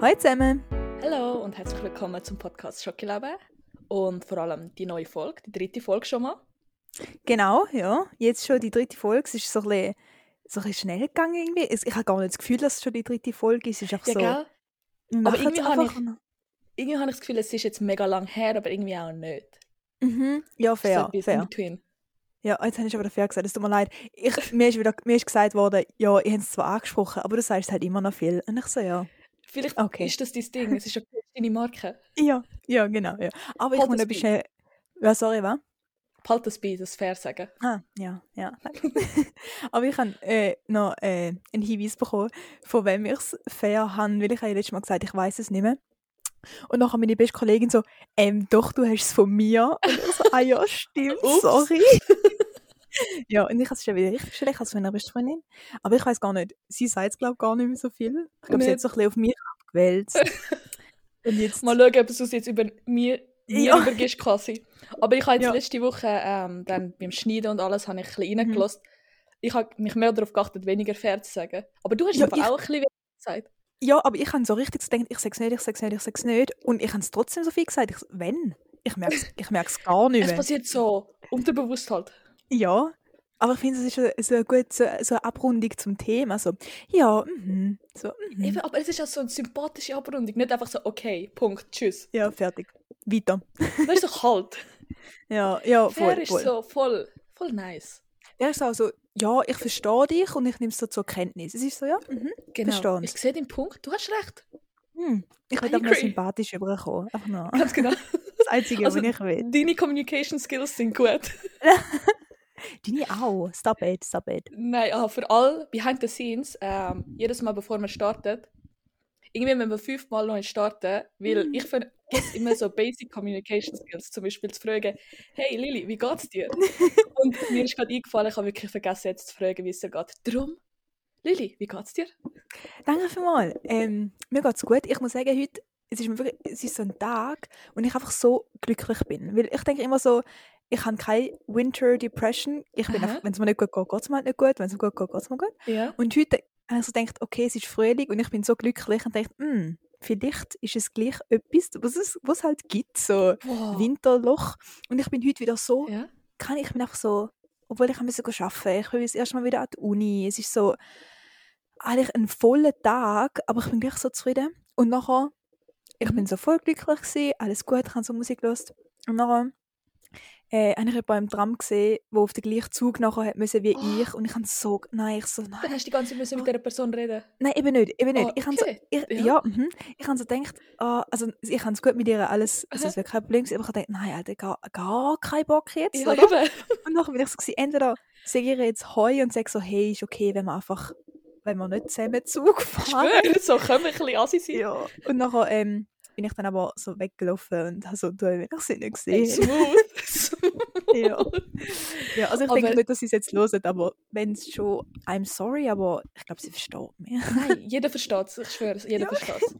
Hallo zusammen. Hallo und herzlich willkommen zum Podcast Schokolabe und vor allem die neue Folge, die dritte Folge schon mal. Genau, ja. Jetzt schon die dritte Folge. Es ist so ein bisschen, so ein bisschen schnell gegangen irgendwie. Ich habe gar nicht das Gefühl, dass es schon die dritte Folge ist. Es ist einfach Ja, so... Aber irgendwie habe ich- Irgendwie habe ich das Gefühl, es ist jetzt mega lang her, aber irgendwie auch nicht. Mhm. Ja, so fair, in fair. Ja, jetzt habe ich aber fair gesagt. Es tut mir leid. Ich, mir, ist wieder, mir ist gesagt worden, ja, ich habe es zwar angesprochen, aber du sagst halt immer noch viel. Und ich so, ja. Vielleicht Okay. ist das dein Ding, es ist ja deine Marke. Ja, ja, genau. Ja. Aber ich Halt muss ein bisschen... Ja, sorry, was? Halt das bei, das fair sagen. Ah, ja, ja. Aber ich habe äh, noch äh, einen Hinweis bekommen, von wem ich es fair habe, weil ich habe ja letztes Mal gesagt, ich weiß es nicht mehr. Und nachher meine beste Kollegin so, ähm, doch, du hast es von mir. Und ich so, ah ja, stimmt, sorry. ja, und ich habe es schon wieder richtig schlecht als meiner besten Freundin. Aber ich weiß gar nicht, sie sagt es glaube gar nicht mehr so viel. Ich glaube, sie hat so ein bisschen auf mich abgewälzt. und jetzt... Mal schauen, ob du es jetzt über mir, Ja. übergibst quasi. Aber ich habe jetzt Ja. letzte Woche ähm, dann beim Schneiden und alles habe ich ein bisschen Mhm. reingelassen. Ich habe mich mehr darauf geachtet, weniger fair zu sagen. Aber du hast Ja, einfach ich- auch ein bisschen weniger gesagt. Ja, aber ich habe so richtig gedacht, ich sag's nicht, ich sag's nicht, ich sag's nicht. Und ich habe es trotzdem so viel gesagt. Ich wenn? Ich merke es ich merk's gar nicht Es mehr. passiert so unterbewusst halt. Ja, aber ich finde, es ist so, so, eine gute, so, so eine Abrundung zum Thema. So, ja, mhm, so, mhm. Eben, aber es ist auch so eine sympathische Abrundung. Nicht einfach so, okay, Punkt, tschüss. ja, fertig. Weiter. Das ist so kalt. Ja, ja, Fair voll, ist voll. so voll, voll nice. Der ist auch so, ja, ich verstehe dich und ich nehme es so zur Kenntnis. Es ist so, ja, mhm, Genau. Verstehen's. Ich sehe den Punkt. Du hast recht. hm. Ich will einfach nur sympathisch überkommen. Einfach nur. Ganz genau. Das Einzige, Also, was ich will. Deine Communication Skills sind gut. Deine auch. Stop it, stop it. Nein, ah, für all behind the scenes, ähm, jedes Mal bevor man startet, irgendwie wenn wir fünfmal neu starten, weil Mhm. ich vergesse immer so Basic Communication Skills, zum Beispiel zu fragen, hey Lili, wie geht's dir? Und mir ist gerade eingefallen, ich habe wirklich vergessen jetzt zu fragen, wie es dir geht. Drum, Lili, wie geht's dir? Danke vielmals. Ähm, mir geht's gut. Ich muss sagen, heute es ist, wirklich, es ist so ein Tag, und ich einfach so glücklich bin. Weil ich denke immer so, ich habe keine Winter Depression. Ich bin einfach, wenn es mir nicht gut geht, geht es mir halt nicht gut. Wenn es mir gut geht, geht es mir gut. Ja. Und heute habe ich so gedacht, okay, es ist Frühling und ich bin so glücklich und dachte, hm, vielleicht ist es gleich etwas, was es, was es halt gibt, so Wow. Winterloch. Und ich bin heute wieder so, Ja. kann ich bin einfach so, obwohl ich ein bisschen arbeiten ich bin das erste Mal wieder an die Uni. Es ist so eigentlich ein voller Tag, aber ich bin gleich so zufrieden. Und nachher, ich Mhm. bin so voll glücklich gewesen, alles gut, ich habe so Musik gehört. Und nachher äh, habe ich jemanden im Tram gesehen, der auf den gleichen Zug nachher hat müssen wie Oh. ich. Und ich habe so, nein, ich so, nein. Dann hast du die ganze Zeit müssen mit dieser Person reden. Nein, eben nicht, eben nicht. Ah, ich habe so, okay. ich, Ja. ja, mhm. ich habe so gedacht, ah, also ich habe es gut mit ihr alles, also es wäre kein Problem aber ich habe gedacht, nein, Alter, gar, gar kein Bock jetzt, Ja. Und nachher bin ich so, gewesen, entweder sage ich ihr jetzt Heu und sage so, hey, ist okay, wenn wir einfach, wenn wir nicht zusammen Zug fahren. Schwör, so können wir ein bisschen assi sein. Ja. Und nachher ähm, bin ich dann aber so weggelaufen und habe so, du hast sie nicht Hey, gesehen. smooth. Ja. ja, also ich Aber- denke nicht, dass sie es jetzt hören, aber wenn es schon, I'm sorry, aber ich glaube, sie versteht mich. Nein, jeder versteht es, ich schwöre, jeder Ja. versteht es.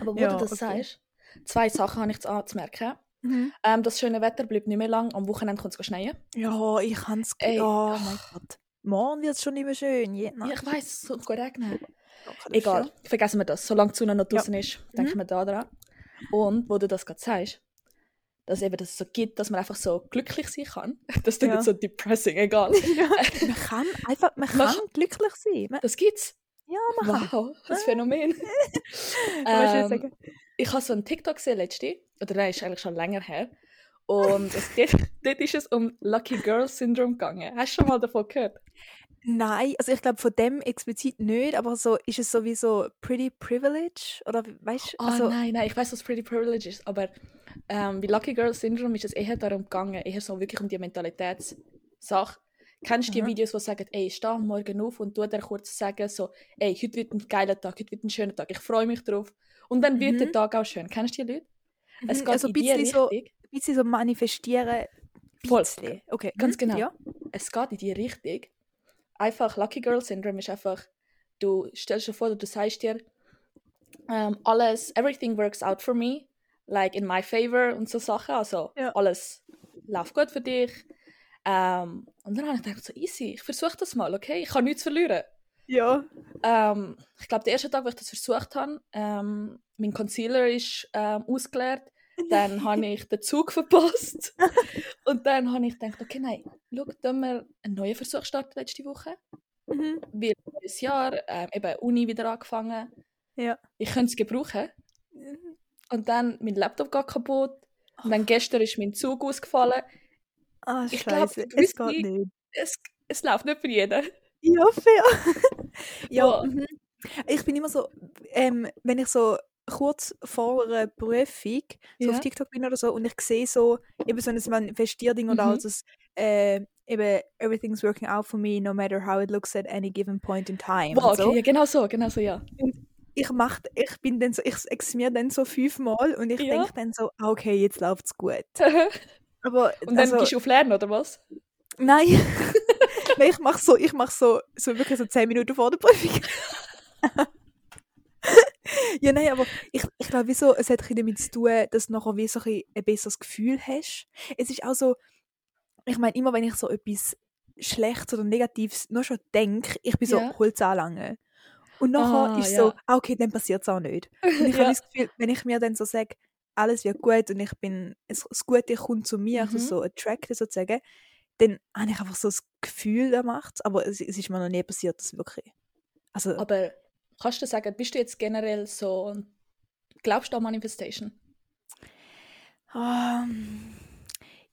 Aber wo Ja, du das okay. sagst, zwei Sachen habe ich zu anzumerken. Mhm. Ähm, das schöne Wetter bleibt nicht mehr lang, am Wochenende kommt es schneien. Ja, ich kann es. Oh mein Gott. Morgen wird es schon nicht mehr schön. Ja, ich weiss, es gut regnen. Egal, vergessen wir das. Solange die Sonne noch draußen ist, denken Mhm. wir da dran. Und wo du das gerade sagst, dass eben das so gibt, dass man einfach so glücklich sein kann. Das klingt Ja. so depressing, egal. Ja, man kann einfach, man Man kann glücklich sein. Man, Das gibt's. ja, man kann. Wow, das Phänomen. Ähm, ich habe so einen TikTok gesehen letzte, oder nein, ist eigentlich schon länger her. Und es geht, dort ist es um Lucky Girl Syndrome gegangen. Hast du schon mal davon gehört? Nein, also ich glaube von dem explizit nicht, aber so ist es sowieso pretty privilege oder weißt du? Oh also, nein, nein, ich weiß, was Pretty Privilege ist, aber ähm, bei Lucky Girl Syndrome ist es eher darum gegangen, eher so wirklich um die Mentalitätssache. Kennst du die. Videos, die sagen, ey, steh morgen auf und tu dir kurz sagen, so, ey, heute wird ein geiler Tag, heute wird ein schöner Tag, ich freue mich drauf. Und dann wird Mhm. der Tag auch schön. Kennst du die Leute? Es mhm, geht also in ein die bisschen so, ein bisschen so manifestieren. Voll. bisschen. Okay, Ganz mhm, genau. Ja. es geht in die Richtung. Einfach Lucky Girl Syndrome ist einfach, du stellst dir vor, du sagst dir, ähm, alles, everything works out for me, like in my favor und so Sachen. Also Ja. alles läuft gut für dich. Ähm, und dann habe ich gedacht, so easy, ich versuche das mal, okay? Ich kann nichts verlieren. Ja. Ähm, ich glaube, der erste Tag, wo ich das versucht habe, ähm, mein Concealer ist ähm, ausgeleert. Dann habe ich den Zug verpasst. und dann habe ich gedacht, okay, nein, schau, dann wir einen neuen Versuch starten letzte Woche. Mhm. Weil dieses Jahr ähm, eben Uni wieder angefangen. Ja. Ich könnte es gebrauchen. Und dann mein Laptop geht kaputt. Und dann gestern ist mein Zug ausgefallen. Ah, Ich glaub, scheiße. Es geht nicht. Es, es läuft nicht für jeden. Ja, fair. ja, Boah. mhm. ich bin immer so, ähm, wenn ich so kurz vor einer Prüfung so Ja. auf TikTok bin oder so und ich sehe so eben so ein Manifestierding oder Mhm. also das, äh, eben everything's working out for me no matter how it looks at any given point in time Wow, okay, so. ja, genau so, genau so, ja. Ich mach, ich bin dann so, ich ex mir dann so fünfmal und ich Ja. denke dann so, ah, okay, jetzt läuft's gut. Aber Und dann also, gehst du auf Lernen, oder was? Nein. Nein, ich mach so, ich mach so, so wirklich so 10 Minuten vor der Prüfung. ja, nein, aber ich, ich glaube, wieso, es hat damit zu tun, dass du nachher wie so ein, ein besseres Gefühl hast. Es ist auch so, ich meine, immer wenn ich so etwas Schlechtes oder Negatives nur schon denke, ich bin so, Ja. hol's anlangen. Und nachher Ah, ist so, ja. ah, okay, dann passiert es auch nicht. Und ich Ja. habe das Gefühl, wenn ich mir dann so sage, alles wird gut und ich bin, es, das Gute kommt zu mir, also Mhm. so attracted sozusagen, dann habe ich einfach so das Gefühl, der macht aber es, es ist mir noch nie passiert, dass wirklich. Also, Aber kannst du sagen, bist du jetzt generell so, glaubst du an Manifestation? ähm,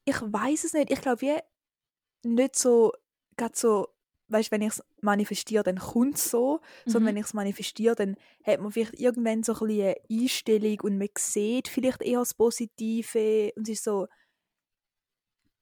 ich weiß es nicht. Ich glaube, wie nicht so, gerade so, weißt wenn ich es manifestiere, dann kommt es so, sondern Mhm. wenn ich es manifestiere, dann hat man vielleicht irgendwann so ein eine Einstellung und man sieht vielleicht eher das Positive und es ist so,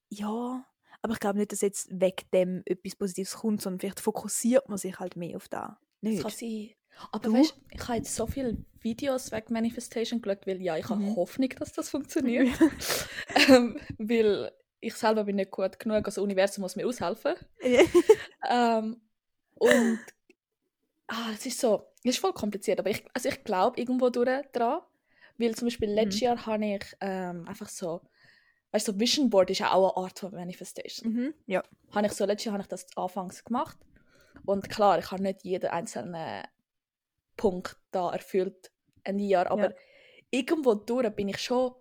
ja, aber ich glaube nicht, dass jetzt weg dem etwas Positives kommt, sondern vielleicht fokussiert man sich halt mehr auf da. Das Nicht? kann sein. Aber Du? weißt ich habe jetzt so viele Videos wegen Manifestation geschaut, weil ja, ich habe Mhm. Hoffnung, dass das funktioniert. ähm, weil ich selber bin nicht gut genug, also das Universum muss mir aushelfen. Ähm, und ah, es ist so, es ist voll kompliziert, aber ich, also ich glaube irgendwo durch dran, weil zum Beispiel letztes Mhm. Jahr habe ich ähm, einfach so, weißt du, so Vision Board ist ja auch eine Art von Manifestation. mhm. Ja. Habe ich so, letztes Jahr habe ich das anfangs gemacht und klar, ich habe nicht jeden einzelnen Punkt da erfüllt ein Jahr, aber Ja. irgendwo durch bin ich schon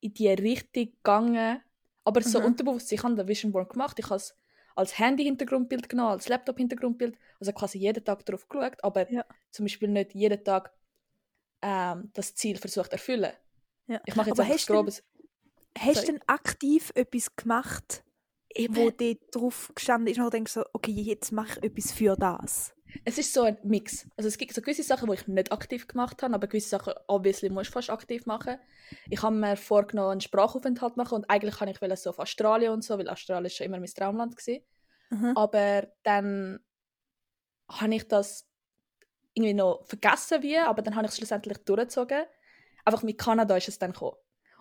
in die Richtung gegangen, aber so Mhm. unterbewusst, ich habe den Vision Board gemacht, ich habe es als Handy-Hintergrundbild genommen, als Laptop-Hintergrundbild, also quasi jeden Tag darauf geschaut, aber Ja. zum Beispiel nicht jeden Tag ähm, das Ziel versucht zu erfüllen. ja. Ich mache jetzt Aber einfach hast du denn- grobes... Hast du denn aktiv etwas gemacht, wo Eben, dort drauf gestanden ist und denkst so, okay, jetzt mache ich etwas für das? Es ist so ein Mix. Also es gibt so gewisse Sachen, die ich nicht aktiv gemacht habe, aber gewisse Sachen, obviously, musst du fast aktiv machen. Ich habe mir vorgenommen, einen Sprachaufenthalt machen und eigentlich kann ich so auf Australien und so, weil Australien schon immer mein Traumland war. Mhm. Aber dann habe ich das irgendwie noch vergessen wie, aber dann habe ich es schlussendlich durchgezogen. Einfach mit Kanada ist es dann gekommen.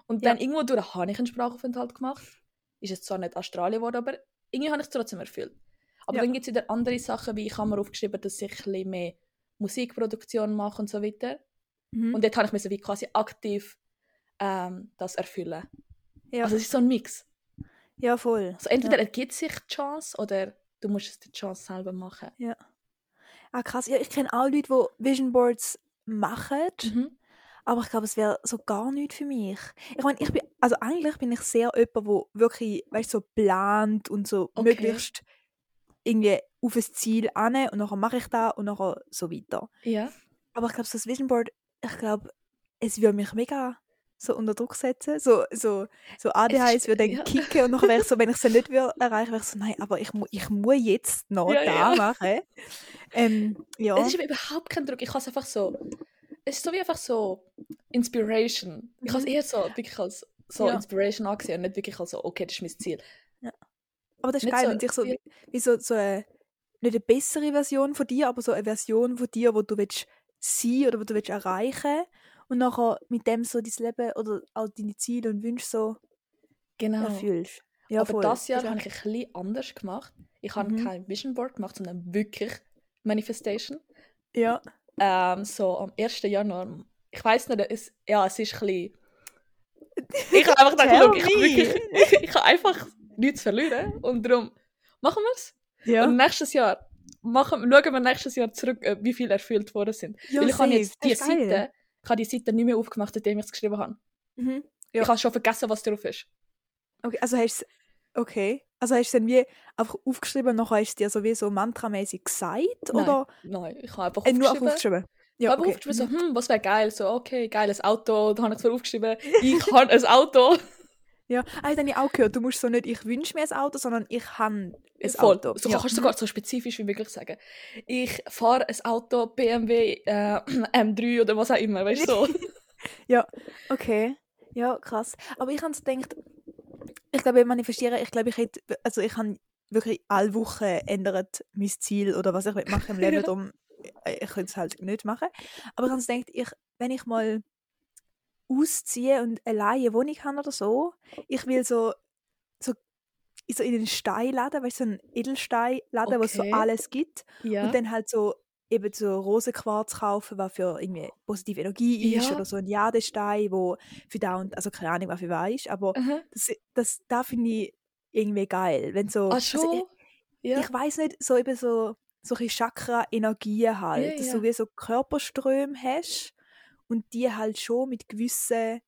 Und dann Ja. irgendwo durch habe ich einen Sprachaufenthalt gemacht. Ist es zwar nicht Australien geworden, aber irgendwie habe ich es trotzdem erfüllt. Aber Ja. dann gibt es wieder andere Sachen, wie ich habe mir aufgeschrieben, dass ich ein mehr Musikproduktion mache und so weiter. Mhm. Und dort habe ich müssen wie quasi aktiv ähm, das erfüllen. ja. Also es ist so ein Mix. ja, voll. Also entweder ja. ergibt sich die Chance oder du musst es die Chance selber machen. Ah, krass. Ja, ich kenne auch Leute, die Vision Boards machen, Mhm. aber ich glaube, es wäre so gar nichts für mich. Ich meine, ich bin, also eigentlich bin ich sehr jemand, der wirklich, weißt so plant und so Okay. möglichst irgendwie auf ein Ziel an und nachher mache ich das und nachher so weiter. Ja. Aber ich glaube, so das Vision Board, ich glaube, es würde mich mega so unter Druck setzen. So, so, so ADHS würde dann ja. kicken und nachher wäre ich so, wenn ich es nicht würde erreichen, wäre ich so, nein, aber ich, mu ich muss jetzt noch Ja, da ja. machen. Ähm, ja. Es ist aber überhaupt kein Druck. Ich habe es einfach so. Es ist so wie einfach so Inspiration. Ich habe es Mhm. eher so wirklich als so. Inspiration angesehen und nicht wirklich als so, okay, das ist mein Ziel. Aber das ist Nicht geil, so wenn sich so, wie, wie so, so eine, nicht eine bessere Version von dir, aber so eine Version von dir, wo du willst sein oder wo du willst erreichen und nachher mit dem so dein Leben oder auch deine Ziele und Wünsche so Genau. erfüllst. Ja, aber voll. das Jahr habe ich ein bisschen anders gemacht. Ich habe Mhm. kein Vision Board gemacht, sondern wirklich Manifestation. Ja. Ähm, so am 1. Januar. Ich weiß nicht, es, ja, es ist ein bisschen. Ich habe einfach gedacht, ich, wirklich, ich, ich habe einfach nichts zu verlieren und darum machen wir es. Ja. Und nächstes Jahr machen, schauen wir nächstes Jahr zurück, äh, wie viele erfüllt worden sind. Ja, Weil ich habe jetzt die geil. Seite, ich habe die Seite nicht mehr aufgemacht, seitdem ich es geschrieben habe. Mhm. Ja. Ich habe schon vergessen, was drauf ist. Okay, also hast okay. Also hast du dann wie einfach aufgeschrieben und nachher hast du dir so wie so mantramäßig gesagt? Nein. Oder Nein, ich habe einfach äh, nur aufgeschrieben. aufgeschrieben? Ich Ja, habe okay. aufgeschrieben, so, hm, was wäre geil? So, okay, geiles Auto. Da habe ich zwar aufgeschrieben, ich habe ein Auto. Ja, ah, habe ich auch gehört. Du musst so nicht, ich wünsche mir ein Auto, sondern ich habe ein Voll. Auto. So ja. kannst du sogar so spezifisch wie möglich sagen. Ich fahre ein Auto, BMW äh, M3 oder was auch immer, weißt du? So. Ja, okay. Ja, krass. Aber ich habe so gedacht, ich glaube, ich manifestiere, ich glaube, ich hätte, also ich habe wirklich alle Wochen ändert mein Ziel oder was ich machen im Leben, Ja. darum, äh, ich könnte es halt nicht machen. Aber ich habe so gedacht, ich, wenn ich mal ausziehe und alleine eine Wohnung habe oder so, ich will so, so, so in den Steinladen, weißt du, so einen Edelsteinladen, wo es so Okay. alles gibt Ja. und dann halt so eben so Rosenquarz kaufen, was für irgendwie positive Energie ist Ja. oder so ein Jadestein, wo für da und also keine Ahnung, was für was ist, aber Aha. das, das da finde ich irgendwie geil, wenn so Ach also ich, ja. ich weiß nicht, so eben so solche Chakra-Energien halt, Ja, dass du wie so Körperströme hast und die halt schon mit gewissen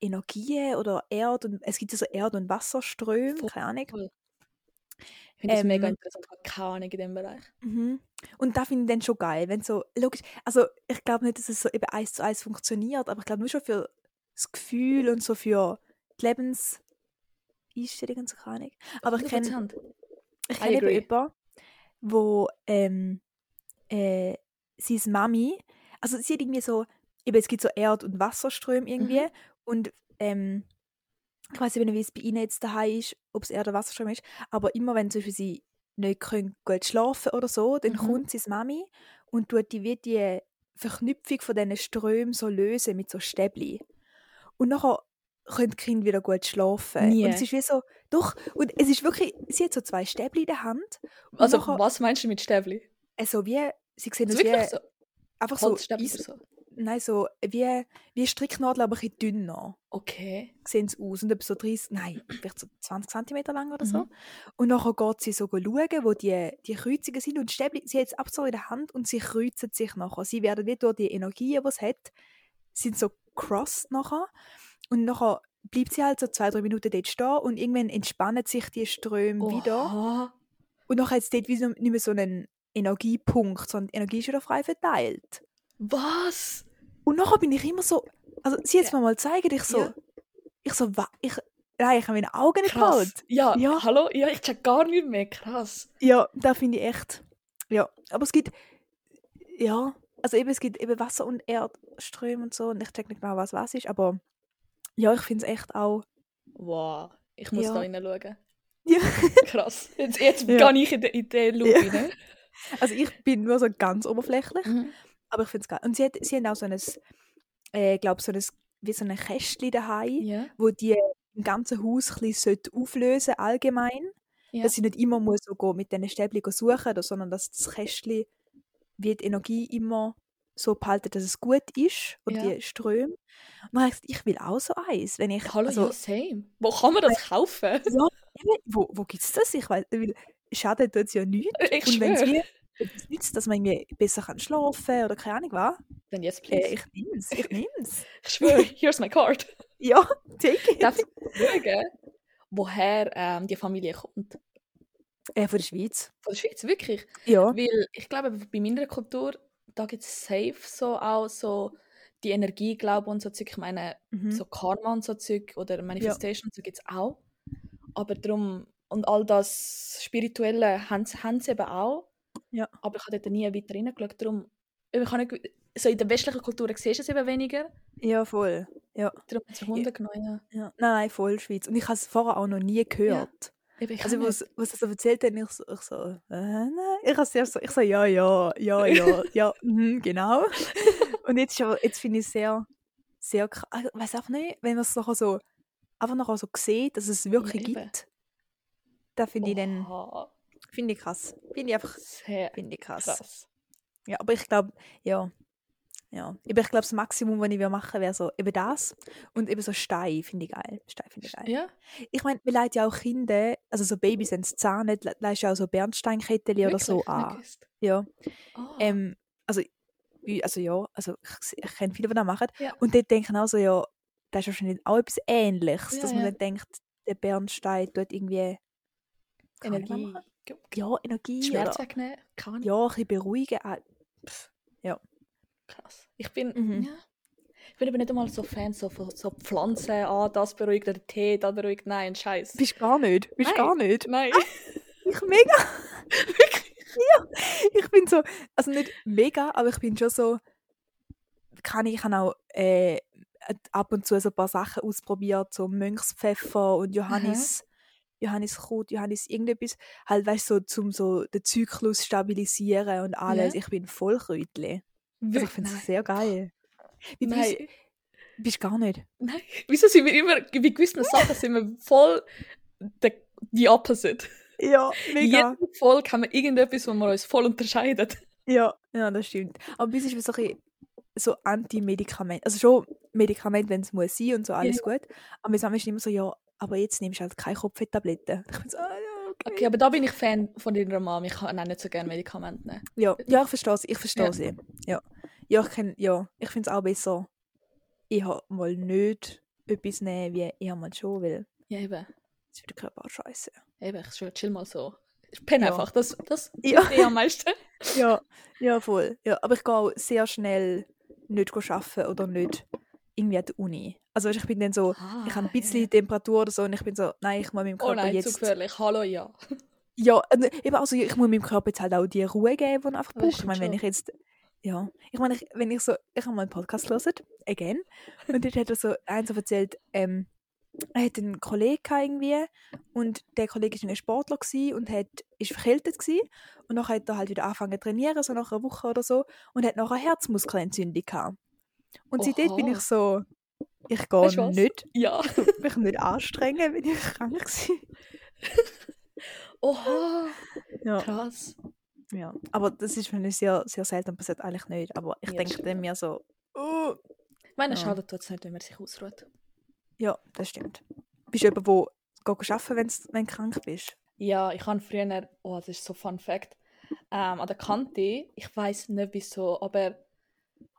Energien oder Erd und es gibt ja so Erd- und Wasserströme, Voll. keine Ahnung. Ich finde das mega Ähm, interessant, ich habe keine Ahnung in dem Bereich. Mhm. Und da finde ich dann schon geil, wenn so, logisch, also ich glaube nicht, dass es so eben eins zu eins funktioniert, aber ich glaube nur schon für das Gefühl und so für die Lebenseinstellung und so keine Ahnung. Aber ich kenne 100%. ich I kenn eben jemanden, wo ähm, äh, seine Mami, also sie hat irgendwie so, eben es gibt so Erd- und Wasserströme irgendwie Mhm. und ähm, ich weiß nicht, wie es bei ihnen jetzt daheim ist, ob es Erd- oder Wasserstrom ist, aber immer wenn zum Beispiel sie nicht können gut schlafen oder so, dann Mhm. kommt seine Mami und tut die wie die Verknüpfung von diesen Strömen so lösen mit so Stäbli. Und nachher können die Kinder wieder gut schlafen. Nie. Und es ist wie so, doch, und es ist wirklich, sie hat so zwei Stäbli in der Hand. Also, nachher, was meinst du mit Stäbli? also wie, sie sehen Also das wie, wirklich so einfach so, Eis- so? Nein, so wie, wie Stricknadeln, aber ein bisschen dünner Okay. sehen sie aus und etwa so 30, nein, vielleicht so 20 cm lang oder so. Mhm. Und nachher geht sie so schauen, wo die, die Kreuzungen sind und Stäbli, sie hat es ab so in der Hand und sie kreuzen sich nachher. Sie werden wie durch die Energien, die es hat, sind so crossed nachher. Und nachher bleibt sie halt so zwei, drei Minuten dort stehen und irgendwann entspannen sich die Ströme wieder. Oha. Und nachher hat es dort wie so, nicht mehr so einen Energiepunkt, sondern die Energie ist wieder frei verteilt. Was? Und nachher bin ich immer so, also sie jetzt Ja. mir mal zeigen, ich so, Ja. ich so, ich, nein, ich habe meine Augen nicht Krass. gehalten. Ja, Ja. hallo? Ja, ich check gar nicht mehr. Krass. Ja, da finde ich echt, ja, aber es gibt, ja, also eben, es gibt eben Wasser- und Erdströme und so und ich check nicht genau, was was ist, aber ja, ich finde es echt auch, Wow. Ich muss Ja. da reinschauen. ja, Krass. Jetzt, jetzt Ja. gehe ich in, die- in den Loop Ja. rein. also ich bin nur so ganz oberflächlich, Mhm. Aber ich finde es geil. Und sie, hat, sie haben auch so ein, äh, glaube so ein, wie so ein Kästchen daheim, Ja. wo die im ganzen Haus ein bisschen sollte auflösen allgemein. Ja. Dass ich nicht immer muss so gehen, mit diesen Stäbchen suchen oder, sondern dass das Kästchen wie die Energie immer so behalten, dass es gut ist und Ja. die Ströme. Und dann habe ich gesagt, ich will auch so eins. Wenn ich, Hallo, also, ja, same. Wo kann man das kaufen? ja, wo, wo gibt es das? Ich weiß, weil schadet tut es ja nichts. Ich Und wenn es schwöre. mir etwas nützt, dass man irgendwie besser kann schlafen oder keine Ahnung was, Dann jetzt, please. äh, ich nehme es. Ich nehme es. Ich schwöre, here's my card. ja, take it. Darf ich schauen, woher ähm, die Familie kommt? Äh, von der Schweiz. Von der Schweiz, wirklich. Ja. Weil ich glaube, bei meiner Kultur, da gibt es safe so auch so die Energieglauben und so Zeug. Ich meine, Mhm. so Karma und so Zeug oder Manifestation und so gibt es auch. Aber darum, und all das Spirituelle haben sie eben auch. Ja. Aber ich habe dort nie weiter reingeschaut. Darum, ich habe nicht, so in der westlichen Kultur siehst du es eben weniger. ja, voll. Ja. Darum hat es mich wundern ja. ja. Nein, nein, voll Schweiz. Und ich habe es vorher auch noch nie gehört. Ich Also, was, was er so erzählt hat, ich so, ich so äh, nein. Ich so, ich so, ja, ja, ja, ja, ja, mhm, genau. Und jetzt, jetzt finde ich es sehr, sehr krass. Ich weiß auch nicht, wenn man es nachher so, einfach nachher so sieht, dass es wirklich eben. gibt, da finde ich dann, finde ich krass. Finde ich einfach, sehr finde ich krass. krass. Ja, aber ich glaube, ja. Ja, eben, ich glaube, das Maximum, was ich würde machen wäre so eben das. Und eben so Stein finde ich geil. Stein finde ich geil. Ja, Ich meine, wir leiten ja auch Kinder also so Babys, wenn sie Zahn nicht, leist auch so Bernsteinketten oder so an. Ja. Ah. Ähm, also, also ja, also ich, ich kenne viele, die das machen. Ja. Und die denken auch so, ja, das ist wahrscheinlich auch etwas Ähnliches, Ja, dass man ja. dann denkt, der Bernstein tut irgendwie Energie. Ja, Energie Schmerz oder wegnehmen. Ahnung. ja, ein bisschen beruhigen. Ah, pff, Krass. Ich bin, Mhm. ja. Ich bin aber nicht einmal so Fan so von so Pflanzen, ah, das beruhigt oder Tee, das beruhigt. Nein, Scheiß. Bist gar nicht, bist Nein. gar nicht. Nein. Ich mega. ja, ich bin so, also nicht mega, aber ich bin schon so, kann ich, ich habe auch äh, ab und zu so ein paar Sachen ausprobiert, so Mönchspfeffer und Johannis, Johanniskraut, Johannis irgendetwas, halt weißt du, so, zum so den Zyklus stabilisieren und alles. Ja. Ich bin voll Kräutli. Also ich finde es sehr geil. Wie Nein. bist, bist gar nicht. Nein. Wieso sind wir immer, bei gewissen Sachen sind wir voll the, the opposite. Ja, In jeder Folge haben wir irgendetwas, wo wir uns voll unterscheiden. Ja, ja, das stimmt. Aber bis ist so ein so Anti-Medikament. Also schon Medikament, wenn es muss sein und so, alles gut. Aber wir sagen immer so, ja, aber jetzt nimmst du halt keine Kopfwehtabletten. Ich bin so, ah, ja, okay. Okay, aber da bin ich Fan von deiner Mama. Ich kann auch nicht so gerne Medikamente nehmen. Ja, ja, ich verstehe sie. Ich verstehe Ja. sie. Ja, ja ich, ja, ich finde es auch besser, ich habe mal nicht etwas nehmen, wie ich habe mal schon, weil Ja, eben. das ist für den Körper auch scheiße. Eben, ich schon chill mal so. Ich penne Ja. einfach. Das, das Ja. hilft eh am meisten. Ja, ja, voll. Ja, aber ich gehe auch sehr schnell nicht arbeiten oder nicht irgendwie an die Uni. Also ich bin dann so, ich habe ein bisschen Temperatur oder so und ich bin so, nein, ich muss meinem Oh Körper nein, zu jetzt... gefährlich. Hallo, ja. Ja, eben also ich muss meinem Körper jetzt halt auch die Ruhe geben, die er einfach braucht. Ich meine, wenn ich jetzt... Ja, ich meine, ich, wenn ich so... Ich habe mal einen Podcast gehört, again, und dort hat er so eins so erzählt, ähm, er hat einen Kollegen irgendwie und der Kollege war ein Sportler und hat, ist verkältet gewesen, und dann hat er halt wieder angefangen zu trainieren, so nach einer Woche oder so, und hat noch eine Herzmuskelentzündung gehabt. Und seitdem bin ich so, ich Weißt gehe was? nicht, Ja. mich nicht anstrengen, wenn ich krank war. Oha. Ja. Krass. Ja, aber das ist mir sehr, sehr selten passiert, eigentlich nicht. Aber ich Ja, denke dann mir so, oh, Ich meine, Ja. schade tut es nicht, wenn man sich ausruht. ja, das stimmt. Bist du jemand, der geht arbeiten wenn's, wenn du krank bist? Ja, ich habe früher, oh, das ist so Fun Fact, ähm, an der Kante, ich weiß nicht wieso, aber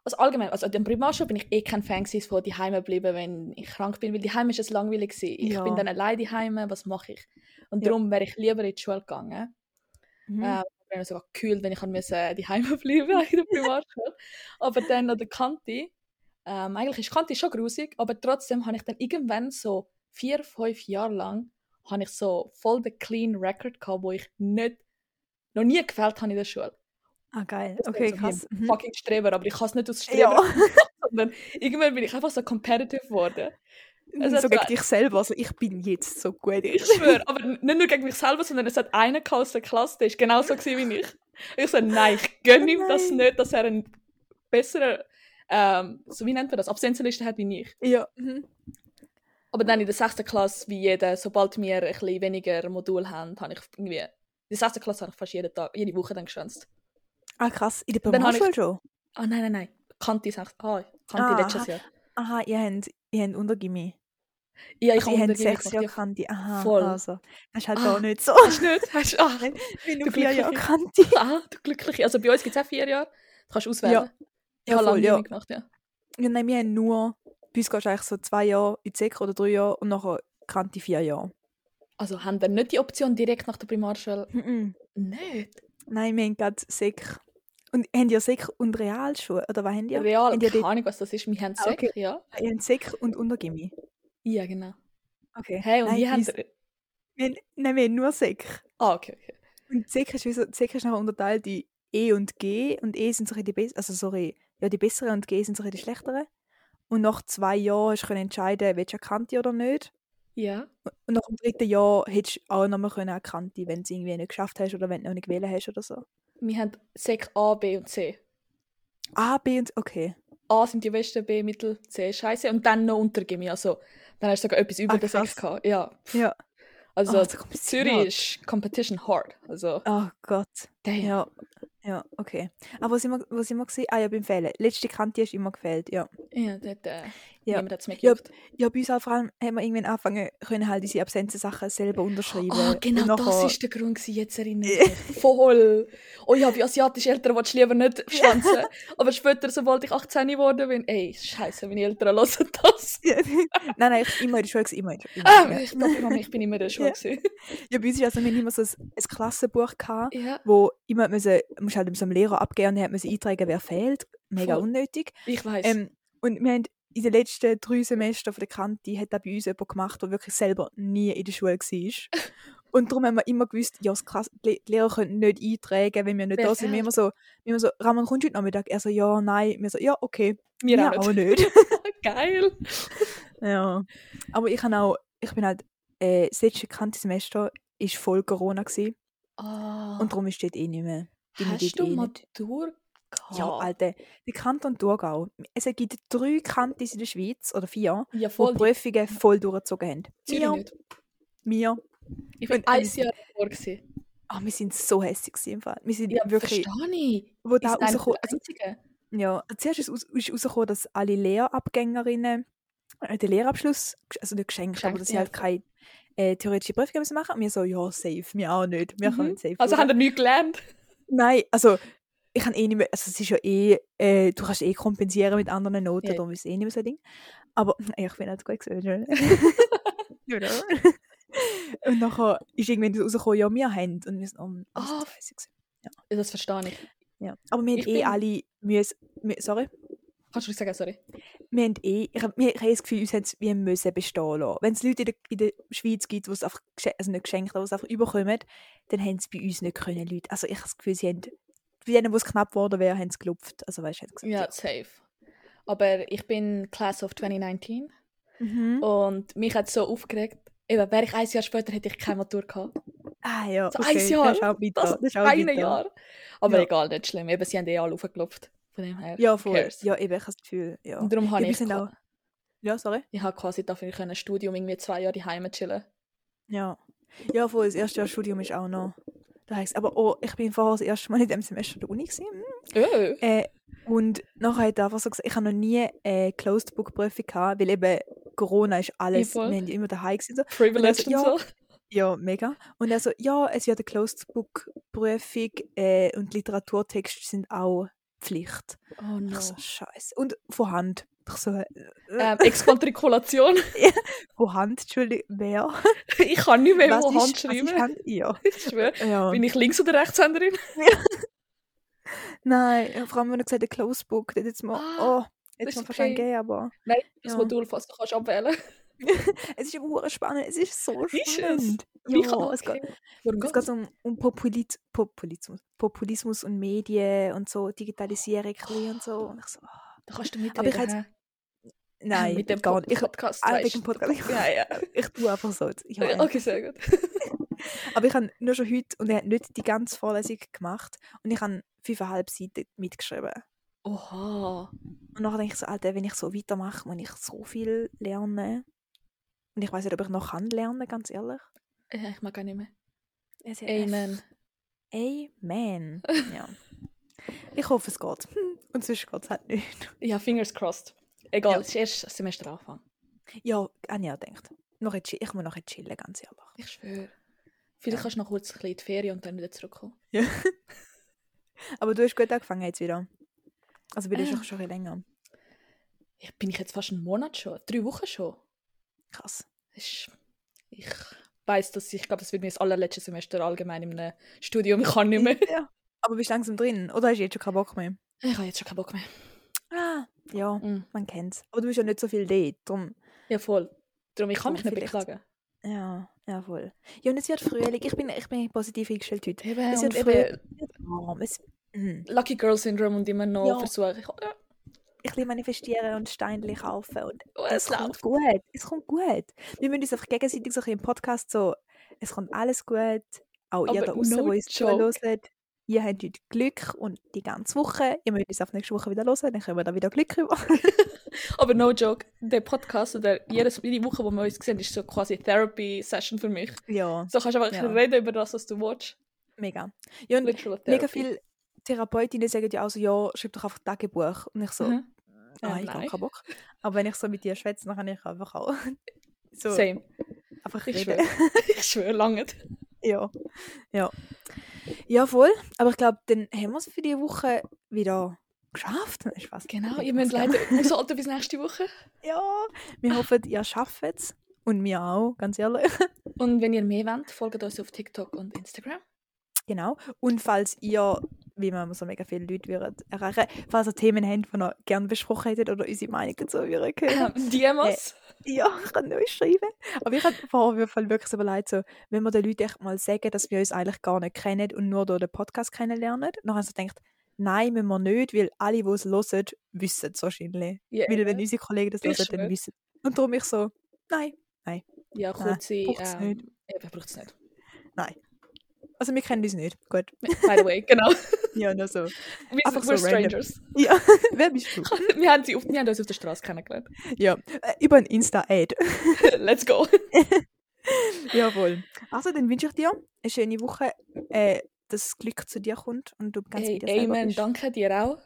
also allgemein, also der Primarschule bin ich eh kein Fan gewesen, von die Heime bleiben, wenn ich krank bin, weil die Heime ist es langweilig gewesen. Ich Ja. bin dann allein die Heime, was mache ich? Und Ja. darum wäre ich lieber in die Schule gegangen. Mhm. Ähm, ich bin sogar gekühlt, wenn ich die Heime bleiben in der Primarschule. aber dann an der Kante, ähm, eigentlich ist Kante schon grusig, aber trotzdem habe ich dann irgendwann so vier, fünf Jahre lang habe ich so voll den clean Record gehabt, wo ich nicht, noch nie gefällt habe in der Schule. Ah, geil. Das Okay, krass. Mhm. Fucking Streber, aber ich kann es nicht aus Streber, Ja, sondern irgendwann bin ich einfach so competitive geworden. Also so gegen dich selber. Also ich bin jetzt so gut. Ich schwöre, aber nicht nur gegen mich selber, sondern es hat einen aus der Klasse, der ist genauso gewesen wie ich. Ich so, nein, ich gönne ihm das nicht, dass er einen besseren, ähm, so wie nennt man das, Absenzenliste hat wie ich. Ja. Mhm. Aber dann in der sechsten Klasse, wie jeder, sobald wir ein bisschen weniger Modul haben, habe ich irgendwie, in der sechsten Klasse habe ich fast jeden Tag, jede Woche dann geschwänzt. Ah, krass. In der Primarschule schon? Ah, nein, nein, nein. Kanti sechs, ah, Kanti Ah, letztes Jahr. Aha, ihr habt, ihr habt Untergimmi. Ja, ich Also, habe sechs Jahre ja. Kante. Aha, Voll. also. Das ist halt Ah. gar nicht so. Hast du nicht? Hast du, ah, Ich bin du nur vier Jahre. Kante. ah, du Glückliche. Also bei uns gibt es auch vier Jahre. Du kannst auswählen. Ich Ja, habe voll, lange ja. gemacht, ja. Ja, nein, wir haben nur, bei uns gehst du eigentlich so zwei Jahre in die Sek oder drei Jahre und nachher Kante vier Jahre. Also haben wir nicht die Option direkt nach der Primarschule? Mhm. Nicht. Nein, wir haben gerade Sek. Und habt ihr Sek und Realschule? Oder was habt ihr? Real, ihr keine Ahnung, was das ist. Wir haben Ah, Sek, okay. ja. Ihr habt Sek und Untergimmi. Ja, genau. Okay. Hey, und nein, wie bei haben wir... wir haben, Nein, wir haben nur Sek. Ah, okay, okay. Und Sek ist, wie so, Sek ist nachher unterteilt in E und G. Und E sind so die besseren, also sorry, ja, die besseren und G sind so die schlechteren. Und nach zwei Jahren hast du können entscheiden, eine Kante oder nicht. Ja. Und nach dem dritten Jahr hättest du auch nochmal Kante, wenn du es irgendwie nicht geschafft hast oder wenn du noch nicht gewählt hast oder so. Wir haben Sek A, B und C. A, B und okay. A sind die besten, B Mittel, C Scheiße und dann noch Untergimmi. Also dann hast du sogar etwas über Ah, den Sek krass. gehabt. Ja. Ja. Also Ah, so kompliziert. Zürich ist Competition hard. Also, Oh Gott. damn. Ja. Ja, okay. Aber wir, wo sind wir gewesen? Ah ja, beim Fehlen. Letzte Kante hast du immer gefehlt, ja. Ja, dort, äh, Ja. niemand hat es mir Ja. Ja, bei uns auch vor allem haben wir irgendwann angefangen, können halt diese Absenzen-Sachen selber unterschreiben. Ah, genau, das ist der Grund, gewesen, jetzt erinnere ich mich. Voll. Oh ja, bei asiatischen Eltern willst du lieber nicht schwänzen. Aber später, sobald ich 18 geworden bin, ey, scheiße, meine Eltern hören das. nein, nein, ich war immer in der Schule. Immer in der Schule. Ah, ja. ich, ich bin immer in der Schule. Ja. bei uns ist also, wir immer so ein, ein Klassenbuch gehabt, Ja, wo immer müssen, musst halt so einem Lehrer abgeben und er musste eintragen, wer fehlt. Mega Voll. unnötig. ich weiß. Ähm, und wir haben in den letzten drei Semestern von der Kante hat da bei uns jemand gemacht, der wirklich selber nie in der Schule war. Und darum haben wir immer gewusst, ja, das Klasse, die Lehrer können nicht eintragen, wenn wir nicht Wer da sind. Wir immer so, wir immer so, Ramon, kommst du heute Nachmittag? Er so, ja, nein. Wir so, ja, okay. Mir Wir auch nicht. nicht. Geil. ja. Aber ich habe auch, ich bin halt, äh, das letzte Kante-Semester ist voll Corona gewesen, Ah, und darum ist dort eh nicht mehr. hast du eh. Matur? Ja, Alter, der Kanton Thurgau. Es gibt drei Kantis in der Schweiz, oder vier, Ja, die voll. die Prüfungen voll durchgezogen haben. Zürich Wir, nicht. wir. Ich bin ein Jahr davor. Ah, wir sind so hässlich im Fall. Wir sind Ja, wirklich, verstehe ich. wo da einer rausgekommen, Einzigen. ja, zuerst ist, aus, ist rausgekommen, dass alle Lehrabgängerinnen äh, den Lehrabschluss, also nicht geschenkt, aber Geschenkt, dass sie halt keine äh, theoretische Prüfungen müssen machen. Und wir so, ja, safe, wir auch nicht. Wir Mhm. können safe. Also haben wir nichts gelernt? Nein, also ich kann eh nicht mehr, also es ist ja eh, äh, du kannst eh kompensieren mit anderen Noten, Ja. darum ist es eh nicht mehr so ein Ding. Aber ey, ich bin halt gut know. Und nachher ist irgendwann rausgekommen, ja, wir haben. Und wir sind, oh, das Ah, gewesen. Ja, das verstehe ich. Ja. Aber wir haben eh alle müssen, wir, sorry, Kannst du sagen, sorry? wir haben eh, ich habe ich das Gefühl, uns haben es wie müssen bestehen lassen. Wenn es Leute in der, in der Schweiz gibt, die es einfach, also nicht geschenkt, aber es einfach überkommen, dann haben es bei uns nicht können, Leute. Also ich habe das Gefühl, sie haben, bei denen, wo es knapp geworden wäre, haben sie gelupft. Also weißt haben sie Ja, gesagt, safe. Aber ich bin Class of 2019 ja. Mhm. und mich hat es so aufgeregt. Eben, wäre ich ein Jahr später, hätte ich keine Matur gehabt. Ah ja, So okay. ein Jahr, Das ist auch bitter. Das, Das bitter. Jahr. Aber Ja. egal, nicht schlimm. Eben, sie haben eh alle aufgeklopft. Von dem her. Ja, voll. cares? Ja, eben, ich habe das Gefühl, ja. Und darum ja habe ich, qua- auch, ja, sorry. ich habe quasi dafür können Studium irgendwie zwei Jahre daheim chillen. Ja. Ja, voll, das erste Jahr Studium ist auch noch. Da heisst, aber oh, ich bin vorher das erste Mal in dem Semester an der Uni gewesen. Oh. Äh, und nachher hat er einfach so gesagt, ich habe noch nie eine Closed Book Prüfung gehabt, weil eben Corona ist alles, voll. wir haben immer daheim gewesen. So. Privileged und ja, so. Ja, mega. Und er so, ja, es wird eine Closed Book Prüfung äh, und Literaturtexte sind auch Pflicht. Oh no. Ich so, scheiße. Und von Hand. Ich so, äh, Ähm, Exmatrikulation. von Hand, Entschuldigung, wer? ich kann nicht mehr Was ist- Hand schreiben. Hand? Ja. Ich schwöre. ja. Bin ich Links- oder Rechtshänderin? Nein, vor allem, wenn er gesagt hat, Closed Book, das jetzt mal, Ah, oh, jetzt mal wahrscheinlich okay. gehen, aber Nein, das. Modul, falls du kannst abwählen es ist aber spannend, es ist so Ist es? spannend. Ja, kann- es geht, okay. Es geht um, um Populit Populismus, Populismus und Medien und so, Digitalisierung bisschen und so. Und ich so, ah, Da kannst du mitreden. Aber ich hä? Nein, mit dem gar nicht. Ich, Podcast. ah, wegen dem. Podcast. Ja, ja. ich tue einfach so. Ich Ja, Okay, sehr gut. Aber ich habe nur schon heute, und er hat nicht die ganze Vorlesung gemacht, und ich habe fünfeinhalb Seiten mitgeschrieben. Oha. Und nachher denke ich so, Alter, wenn ich so weitermache, muss ich so viel lernen. Und ich weiß nicht, ob ich noch kann lernen, ganz ehrlich. Ja, ich mag gar nicht mehr. Amen. Amen. Ja. Ich hoffe, es geht. Hm, Und sonst geht es halt nicht. Ja, fingers crossed. Egal, Ja. es ist erst das Semester Anfang. Ja, Anja denkt. Noch ein chill- ich muss noch ein chillen, ganz ehrlich. Ich schwöre. Vielleicht Ja. kannst du noch kurz ein bisschen in die Ferien und dann wieder zurückkommen. Ja. Aber du hast gut angefangen jetzt wieder. Also, bin Ah. du schon, schon länger. Ja, bin ich jetzt fast einen Monat schon? Drei Wochen schon? Krass. Ist, ich weiß, dass ich, ich glaube, das wird mir das allerletzte Semester allgemein in einem Studium. Ich kann nicht mehr. Ja. Aber bist du langsam drin? Oder hast du jetzt schon keinen Bock mehr? Ich habe jetzt schon keinen Bock mehr. Ja, Mm. man kennt's. Aber du bist ja nicht so viel dort. Darum, Ja, voll. Darum, ich kann mich nicht beklagen. ja, ja, voll. Ja, und es wird Frühling. Ich bin, ich bin positiv eingestellt heute. Eben, Es wird eben Es warm. Es, mm. Lucky Girl Syndrome und immer noch Ja. versuche. Ich, ja, Ich will manifestieren und Steine kaufen. Und oh, es es kommt läuft. gut. Es kommt gut. Wir müssen uns einfach gegenseitig so ein im Podcast so, es kommt alles gut. Auch ihr Aber da draußen, no die uns joke. Ihr habt heute Glück und die ganze Woche. Ihr müsst uns auf nächste Woche wieder hören, dann können wir da wieder Glück rüber. Aber no joke, der Podcast oder jedes, jede Woche, wo wir uns sehen, ist so quasi Therapy-Session für mich. ja, So kannst du einfach Ja. reden über das, was du willst. mega. Ja, und mega viele Therapeutinnen sagen ja auch so, ja, schreib doch einfach Tagebuch. Und ich so, Mhm. Ah, Äh, ich habe keinen Bock. Aber wenn ich so mit dir schwätze, dann kann ich einfach auch so Same. einfach Ich reden. schwöre. ich schwöre, lange. Ja. Ja. Ja, voll. Aber ich glaube, dann haben wir es für diese Woche wieder geschafft. Spaß. Genau, ihr müsst leider aushalten bis nächste Woche. Ja, wir hoffen, ihr schafft es. Und wir auch, ganz ehrlich. Und wenn ihr mehr wollt, folgt uns auf TikTok und Instagram. Genau. Und falls ihr, wie wir so mega viele Leute würden erreichen, falls ihr Themen habt, die ihr gerne besprochen hättet oder unsere Meinung dazu würden hören, Ähm, DMs. ja, könnt ihr uns schreiben. Aber ich habe vorher wirklich so überlegt, so, wenn wir den Leuten echt mal sagen, dass wir uns eigentlich gar nicht kennen und nur durch den Podcast kennenlernen, dann habe ich so gedacht, nein, müssen wir nicht, weil alle, die es hören, wissen es wahrscheinlich. Ja, Weil wenn unsere Kollegen das Ich hören, dann wissen Und darum ich so, nein, ja, Nein, kurze. braucht's Ähm, nicht. eben, braucht es nicht. Also wir kennen uns nicht. Gut. By the way, genau. Ja, nur so. Wir Einfach sind so strangers. Ja, wer bist du? wir, haben sie auf, wir haben uns auf der Straße kennengelernt. Ja, äh, über ein Insta-Ad. Let's go. Jawohl. Also, dann wünsche ich dir eine schöne Woche, äh, dass das Glück zu dir kommt und du ganz Hey, wieder Amen, bist. danke dir auch.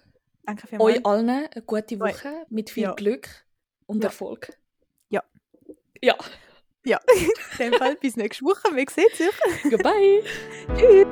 Danke vielmals. Euch allen eine gute. Woche mit viel Ja. Glück und Ja. Erfolg. Ja. Ja. Ja, in dem Fall bis nächste Woche. Wir sehen uns. Goodbye. Tschüss.